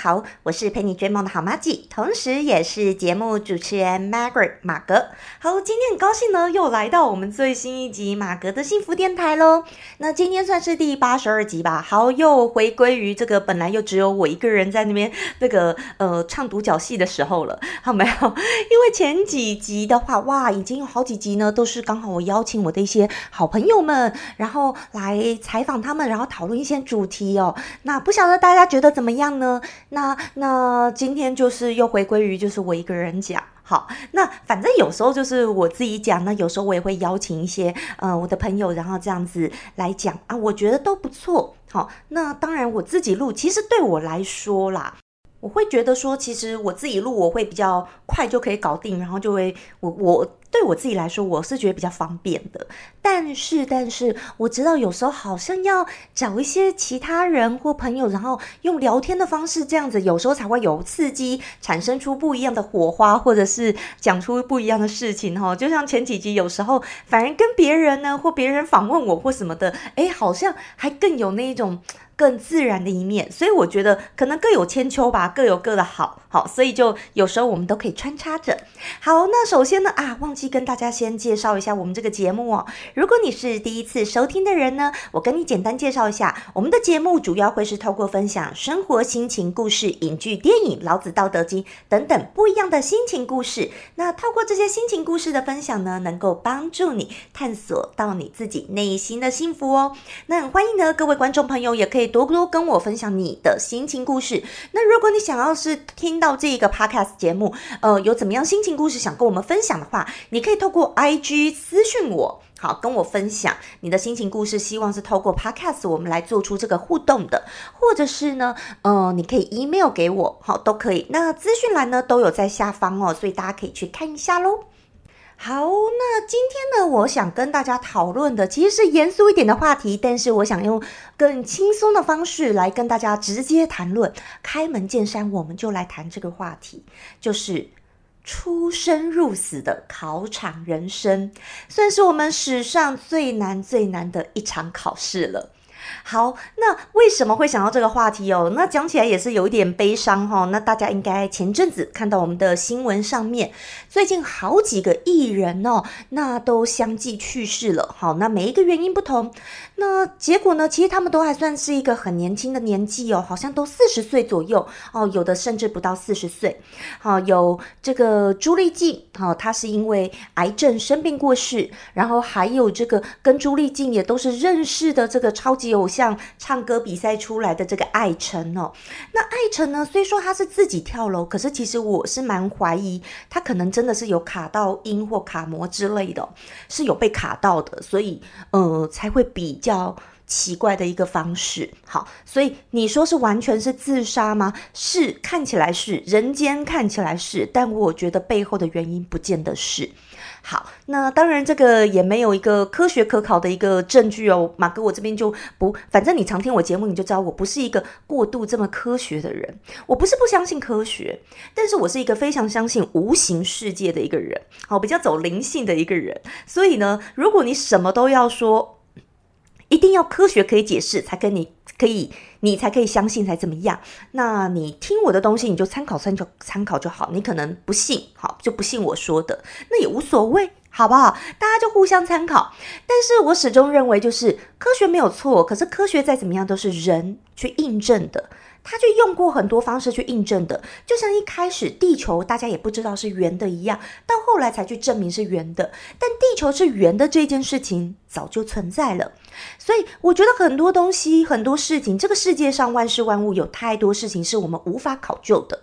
好，我是陪你追梦的好妈吉，同时也是节目主持人 Margaret 马格。好，今天很高兴呢，又来到我们最新一集马格的幸福电台喽。那今天算是第八十二集吧。好，又回归于这个本来又只有我一个人在那边那个呃唱独角戏的时候了。好，没有，因为前几集的话，哇，已经有好几集呢，都是刚好我邀请我的一些好朋友们，然后来采访他们，然后讨论一些主题哦。那不晓得大家觉得怎么样呢？那那今天就是又回归于就是我一个人讲，好，那反正有时候就是我自己讲，那有时候我也会邀请一些呃我的朋友，然后这样子来讲啊，我觉得都不错，好，那当然我自己录，其实对我来说啦。我会觉得说，其实我自己录我会比较快就可以搞定，然后就会我我对我自己来说，我是觉得比较方便的。但是但是我知道有时候好像要找一些其他人或朋友，然后用聊天的方式这样子，有时候才会有刺激，产生出不一样的火花，或者是讲出不一样的事情哈。就像前几集，有时候反而跟别人呢，或别人访问我或什么的，哎，好像还更有那一种。更自然的一面，所以我觉得可能各有千秋吧，各有各的好，好，所以就有时候我们都可以穿插着。好，那首先呢，啊，忘记跟大家先介绍一下我们这个节目哦。如果你是第一次收听的人呢，我跟你简单介绍一下，我们的节目主要会是透过分享生活心情故事、影剧、电影、老子、道德经等等不一样的心情故事。那透过这些心情故事的分享呢，能够帮助你探索到你自己内心的幸福哦。那很欢迎呢，各位观众朋友也可以。多多跟我分享你的心情故事。那如果你想要是听到这一个 podcast 节目，呃，有怎么样心情故事想跟我们分享的话，你可以透过 IG 私讯我，好，跟我分享你的心情故事。希望是透过 podcast 我们来做出这个互动的，或者是呢，呃，你可以 email 给我，好，都可以。那资讯栏呢都有在下方哦，所以大家可以去看一下喽。好，那今天呢，我想跟大家讨论的其实是严肃一点的话题，但是我想用更轻松的方式来跟大家直接谈论。开门见山，我们就来谈这个话题，就是出生入死的考场人生，算是我们史上最难最难的一场考试了。好，那为什么会想到这个话题哦？那讲起来也是有一点悲伤哈。那大家应该前阵子看到我们的新闻上面，最近好几个艺人哦，那都相继去世了。好，那每一个原因不同。那结果呢？其实他们都还算是一个很年轻的年纪哦，好像都四十岁左右哦，有的甚至不到四十岁。好，有这个朱丽静，好，她是因为癌症生病过世。然后还有这个跟朱丽静也都是认识的这个超级偶像，唱歌比赛出来的这个艾辰哦。那艾辰呢，虽说他是自己跳楼，可是其实我是蛮怀疑他可能真的是有卡到音或卡膜之类的，是有被卡到的，所以呃才会比较。较奇怪的一个方式，好，所以你说是完全是自杀吗？是，看起来是，人间看起来是，但我觉得背后的原因不见得是。好，那当然这个也没有一个科学可考的一个证据哦。马哥，我这边就不，反正你常听我节目，你就知道我不是一个过度这么科学的人。我不是不相信科学，但是我是一个非常相信无形世界的一个人，好，比较走灵性的一个人。所以呢，如果你什么都要说。一定要科学可以解释，才跟你可以，你才可以相信，才怎么样？那你听我的东西，你就参考参考参考就好。你可能不信，好就不信我说的，那也无所谓，好不好？大家就互相参考。但是我始终认为，就是科学没有错，可是科学再怎么样都是人去印证的。他就用过很多方式去印证的，就像一开始地球大家也不知道是圆的一样，到后来才去证明是圆的。但地球是圆的这件事情早就存在了，所以我觉得很多东西、很多事情，这个世世界上万事万物有太多事情是我们无法考究的。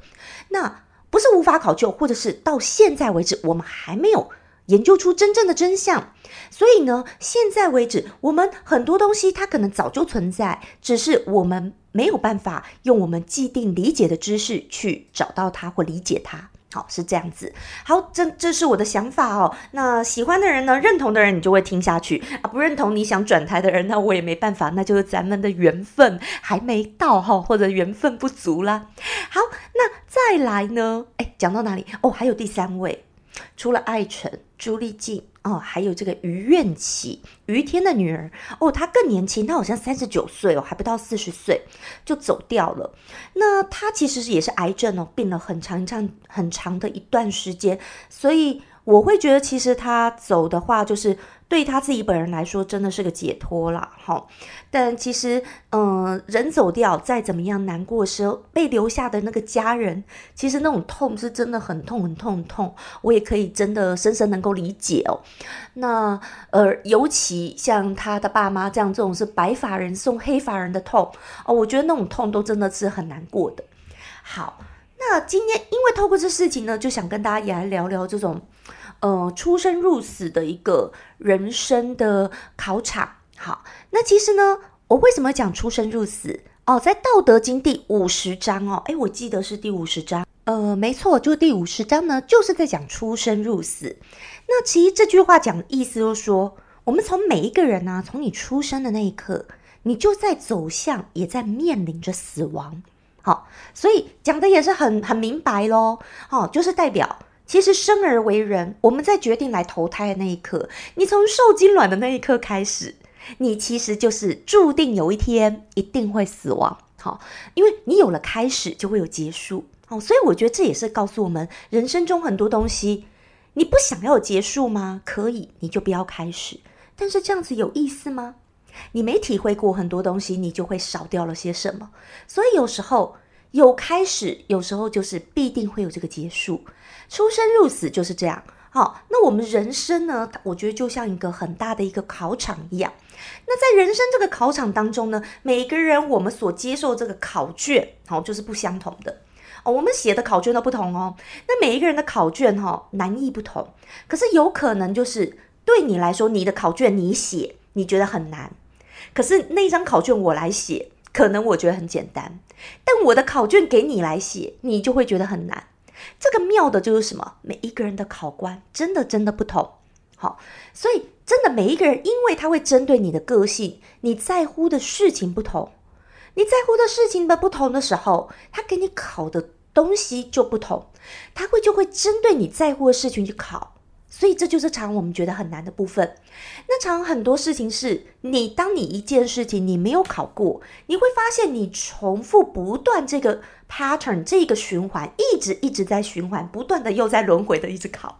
那不是无法考究，或者是到现在为止我们还没有研究出真正的真相。所以呢，现在为止我们很多东西它可能早就存在，只是我们。没有办法用我们既定理解的知识去找到它或理解它，好是这样子。好，这这是我的想法哦。那喜欢的人呢，认同的人你就会听下去啊。不认同你想转台的人，那我也没办法，那就是咱们的缘分还没到哈，或者缘分不足啦。好，那再来呢？哎，讲到哪里？哦，还有第三位，除了艾辰、朱丽静哦，还有这个于愿起、于天的女儿哦，她更年轻，她好像三十九岁哦，还不到四十岁就走掉了。那她其实也是癌症哦，病了很长、长很长的一段时间，所以我会觉得，其实她走的话，就是。对他自己本人来说，真的是个解脱啦。哈。但其实，嗯，人走掉，再怎么样难过时候，被留下的那个家人，其实那种痛是真的很痛、很痛、很痛。我也可以真的深深能够理解哦。那呃，尤其像他的爸妈这样，这种是白发人送黑发人的痛哦，我觉得那种痛都真的是很难过的。好，那今天因为透过这事情呢，就想跟大家也来聊聊这种。呃，出生入死的一个人生的考场。好，那其实呢，我为什么讲出生入死？哦，在《道德经》第五十章哦，诶，我记得是第五十章。呃，没错，就第五十章呢，就是在讲出生入死。那其实这句话讲的意思就是说，我们从每一个人呢，从你出生的那一刻，你就在走向，也在面临着死亡。好，所以讲的也是很很明白喽。好，就是代表。其实生而为人，我们在决定来投胎的那一刻，你从受精卵的那一刻开始，你其实就是注定有一天一定会死亡。好，因为你有了开始，就会有结束。好，所以我觉得这也是告诉我们，人生中很多东西，你不想要结束吗？可以，你就不要开始。但是这样子有意思吗？你没体会过很多东西，你就会少掉了些什么。所以有时候有开始，有时候就是必定会有这个结束。出生入死就是这样。好，那我们人生呢？我觉得就像一个很大的一个考场一样。那在人生这个考场当中呢，每个人我们所接受这个考卷，好，就是不相同的哦。我们写的考卷都不同哦。那每一个人的考卷哈难易不同，可是有可能就是对你来说，你的考卷你写你觉得很难，可是那张考卷我来写，可能我觉得很简单。但我的考卷给你来写，你就会觉得很难。这个妙的就是什么？每一个人的考官真的真的不同，好，所以真的每一个人，因为他会针对你的个性，你在乎的事情不同，你在乎的事情的不同的时候，他给你考的东西就不同，他会就会针对你在乎的事情去考。所以这就是常我们觉得很难的部分。那常很多事情是你，当你一件事情你没有考过，你会发现你重复不断这个 pattern 这个循环，一直一直在循环，不断的又在轮回的一直考。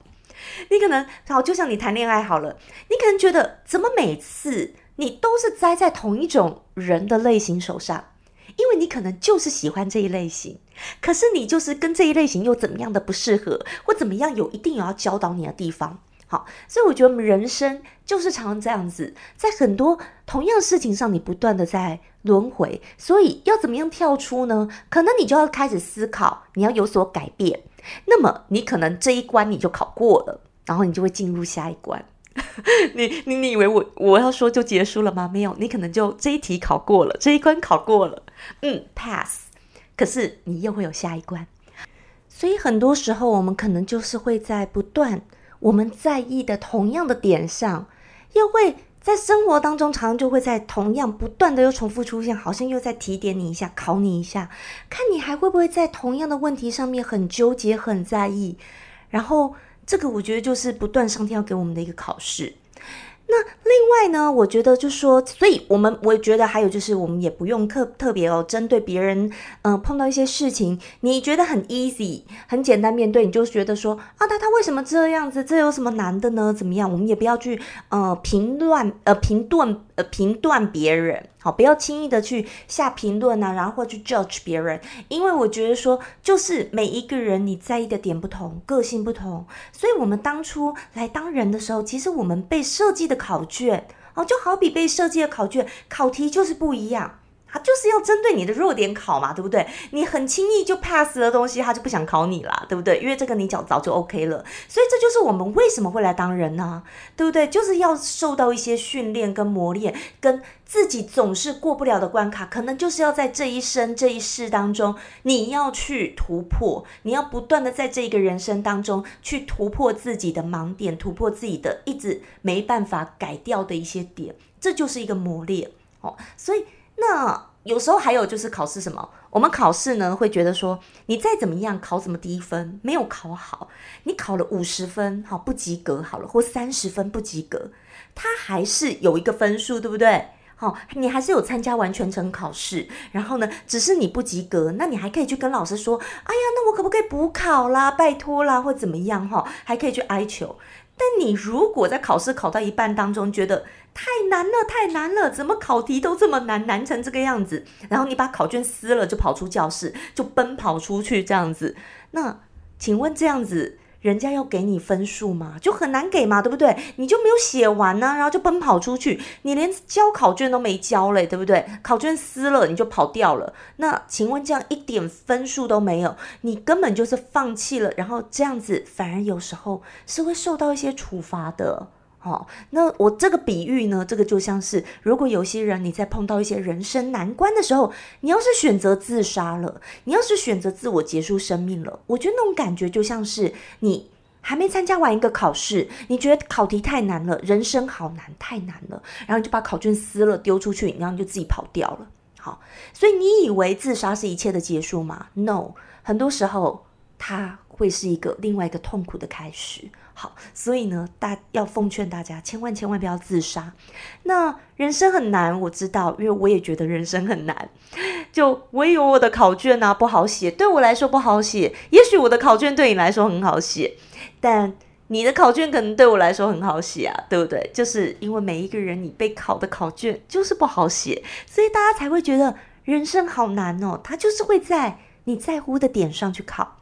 你可能好，就像你谈恋爱好了，你可能觉得怎么每次你都是栽在同一种人的类型手上。因为你可能就是喜欢这一类型，可是你就是跟这一类型又怎么样的不适合，或怎么样有一定有要教导你的地方。好，所以我觉得我们人生就是常常这样子，在很多同样事情上，你不断的在轮回。所以要怎么样跳出呢？可能你就要开始思考，你要有所改变。那么你可能这一关你就考过了，然后你就会进入下一关。你你你以为我我要说就结束了吗？没有，你可能就这一题考过了，这一关考过了，嗯，pass。可是你又会有下一关，所以很多时候我们可能就是会在不断我们在意的同样的点上，又会在生活当中常常就会在同样不断的又重复出现，好像又在提点你一下，考你一下，看你还会不会在同样的问题上面很纠结、很在意，然后。这个我觉得就是不断上天要给我们的一个考试。那另外呢，我觉得就说，所以我们我觉得还有就是，我们也不用特特别哦，针对别人，嗯，碰到一些事情，你觉得很 easy，很简单面对，你就觉得说啊，他他为什么这样子？这有什么难的呢？怎么样？我们也不要去呃评论呃评断呃评断别人。好，不要轻易的去下评论啊，然后或去 judge 别人，因为我觉得说，就是每一个人你在意的点不同，个性不同，所以我们当初来当人的时候，其实我们被设计的考卷，哦，就好比被设计的考卷，考题就是不一样。他就是要针对你的弱点考嘛，对不对？你很轻易就 pass 的东西，他就不想考你啦，对不对？因为这个你早早就 OK 了，所以这就是我们为什么会来当人呢？对不对？就是要受到一些训练跟磨练，跟自己总是过不了的关卡，可能就是要在这一生这一世当中，你要去突破，你要不断的在这个人生当中去突破自己的盲点，突破自己的一直没办法改掉的一些点，这就是一个磨练哦，所以。那有时候还有就是考试什么？我们考试呢会觉得说，你再怎么样考怎么低分，没有考好，你考了五十分，好不及格好了，或三十分不及格，它还是有一个分数，对不对？好，你还是有参加完全程考试，然后呢，只是你不及格，那你还可以去跟老师说，哎呀，那我可不可以补考啦？拜托啦，或怎么样哈？还可以去哀求。但你如果在考试考到一半当中觉得太难了，太难了，怎么考题都这么难，难成这个样子，然后你把考卷撕了就跑出教室，就奔跑出去这样子，那请问这样子？人家要给你分数吗，就很难给嘛，对不对？你就没有写完呢，然后就奔跑出去，你连交考卷都没交嘞，对不对？考卷撕了你就跑掉了，那请问这样一点分数都没有，你根本就是放弃了，然后这样子反而有时候是会受到一些处罚的。哦，那我这个比喻呢，这个就像是，如果有些人你在碰到一些人生难关的时候，你要是选择自杀了，你要是选择自我结束生命了，我觉得那种感觉就像是你还没参加完一个考试，你觉得考题太难了，人生好难，太难了，然后就把考卷撕了丢出去，然后你就自己跑掉了。好，所以你以为自杀是一切的结束吗？No，很多时候它会是一个另外一个痛苦的开始。好，所以呢，大要奉劝大家，千万千万不要自杀。那人生很难，我知道，因为我也觉得人生很难。就我也有我的考卷啊，不好写，对我来说不好写。也许我的考卷对你来说很好写，但你的考卷可能对我来说很好写啊，对不对？就是因为每一个人你被考的考卷就是不好写，所以大家才会觉得人生好难哦。他就是会在你在乎的点上去考。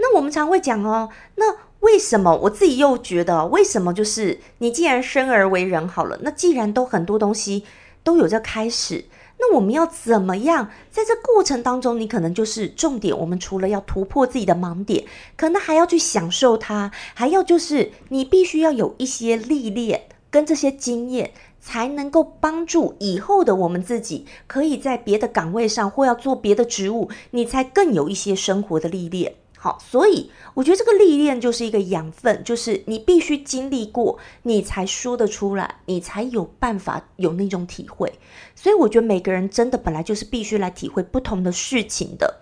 那我们常会讲哦，那。为什么我自己又觉得？为什么就是你既然生而为人好了，那既然都很多东西都有这开始，那我们要怎么样在这过程当中？你可能就是重点。我们除了要突破自己的盲点，可能还要去享受它，还要就是你必须要有一些历练跟这些经验，才能够帮助以后的我们自己，可以在别的岗位上或要做别的职务，你才更有一些生活的历练。好，所以我觉得这个历练就是一个养分，就是你必须经历过，你才说得出来，你才有办法有那种体会。所以我觉得每个人真的本来就是必须来体会不同的事情的。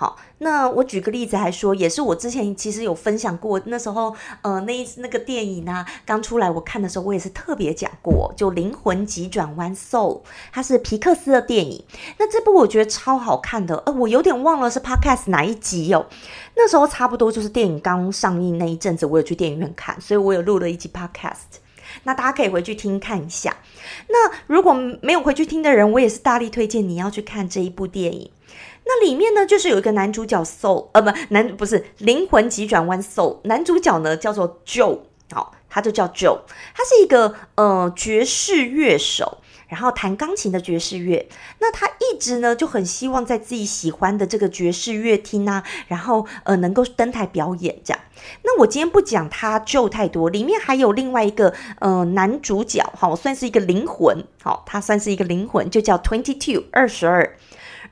好，那我举个例子来说，也是我之前其实有分享过，那时候呃那一那个电影呢刚出来，我看的时候我也是特别讲过，就《灵魂急转弯》Soul，它是皮克斯的电影。那这部我觉得超好看的，呃，我有点忘了是 Podcast 哪一集哦。那时候差不多就是电影刚上映那一阵子，我有去电影院看，所以我有录了一集 Podcast。那大家可以回去听看一下。那如果没有回去听的人，我也是大力推荐你要去看这一部电影。那里面呢，就是有一个男主角 Soul，呃，不，男不是灵魂急转弯 Soul，男主角呢叫做 Joe，好，他就叫 Joe，他是一个呃爵士乐手。然后弹钢琴的爵士乐，那他一直呢就很希望在自己喜欢的这个爵士乐厅啊，然后呃能够登台表演这样。那我今天不讲他就太多，里面还有另外一个呃男主角，好，算是一个灵魂，好，他算是一个灵魂，就叫 Twenty Two 二十二。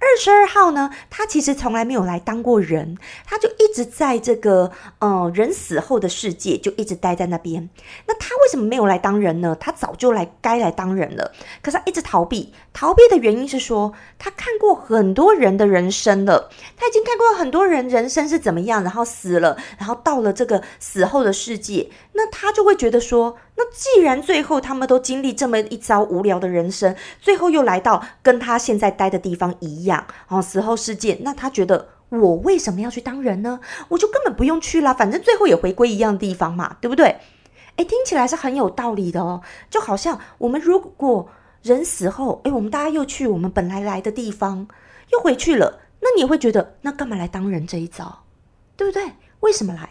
二十二号呢，他其实从来没有来当过人，他就一直在这个呃人死后的世界，就一直待在那边。那他为什么没有来当人呢？他早就来该来当人了，可是他一直逃避。逃避的原因是说，他看过很多人的人生了，他已经看过很多人人生是怎么样，然后死了，然后到了这个死后的世界，那他就会觉得说。那既然最后他们都经历这么一遭无聊的人生，最后又来到跟他现在待的地方一样，哦，死后世界，那他觉得我为什么要去当人呢？我就根本不用去啦，反正最后也回归一样的地方嘛，对不对？诶，听起来是很有道理的哦，就好像我们如果人死后，诶，我们大家又去我们本来来的地方，又回去了，那你会觉得那干嘛来当人这一遭，对不对？为什么来？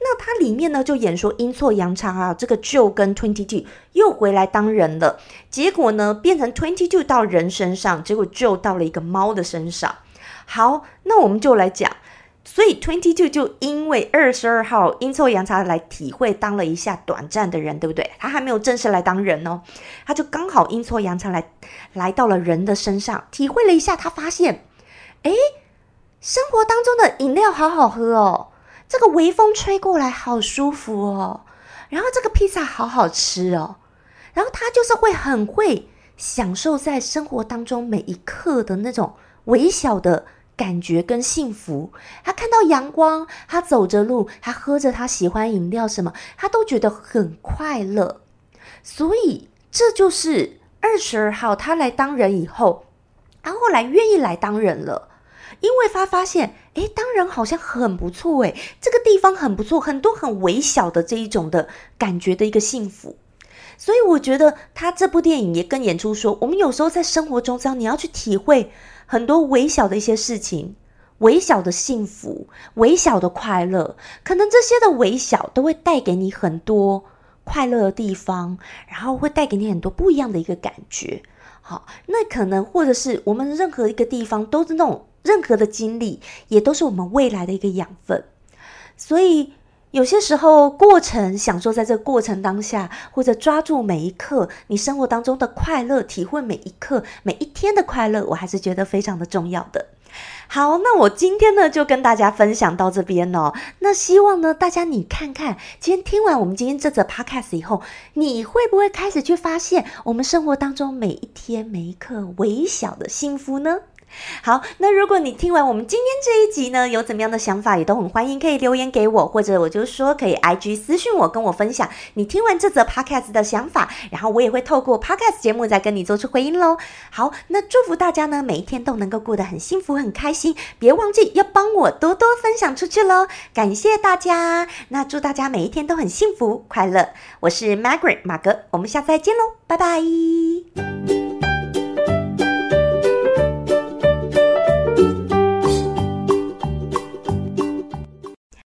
那它里面呢，就演说阴错阳差啊，这个 Joe 跟 Twenty Two 又回来当人了，结果呢变成 Twenty Two 到人身上，结果 Joe 到了一个猫的身上。好，那我们就来讲，所以 Twenty Two 就因为二十二号阴错阳差来体会当了一下短暂的人，对不对？他还没有正式来当人哦，他就刚好阴错阳差来来到了人的身上，体会了一下，他发现，哎，生活当中的饮料好好喝哦。这个微风吹过来，好舒服哦。然后这个披萨好好吃哦。然后他就是会很会享受在生活当中每一刻的那种微小的感觉跟幸福。他看到阳光，他走着路，他喝着他喜欢饮料，什么他都觉得很快乐。所以这就是二十二号他来当人以后，他后来愿意来当人了。因为他发现，哎，当然好像很不错，哎，这个地方很不错，很多很微小的这一种的感觉的一个幸福，所以我觉得他这部电影也跟演出说，我们有时候在生活中，这样你要去体会很多微小的一些事情，微小的幸福，微小的快乐，可能这些的微小都会带给你很多快乐的地方，然后会带给你很多不一样的一个感觉。好，那可能或者是我们任何一个地方都是那种。任何的经历也都是我们未来的一个养分，所以有些时候过程享受在这个过程当下，或者抓住每一刻你生活当中的快乐，体会每一刻每一天的快乐，我还是觉得非常的重要的。好，那我今天呢就跟大家分享到这边哦。那希望呢大家你看看，今天听完我们今天这则 podcast 以后，你会不会开始去发现我们生活当中每一天每一刻微小的幸福呢？好，那如果你听完我们今天这一集呢，有怎么样的想法，也都很欢迎可以留言给我，或者我就说可以 I G 私信我，跟我分享你听完这则 podcast 的想法，然后我也会透过 podcast 节目再跟你做出回应喽。好，那祝福大家呢，每一天都能够过得很幸福、很开心，别忘记要帮我多多分享出去喽。感谢大家，那祝大家每一天都很幸福、快乐。我是 Margaret 马格，我们下次再见喽，拜拜。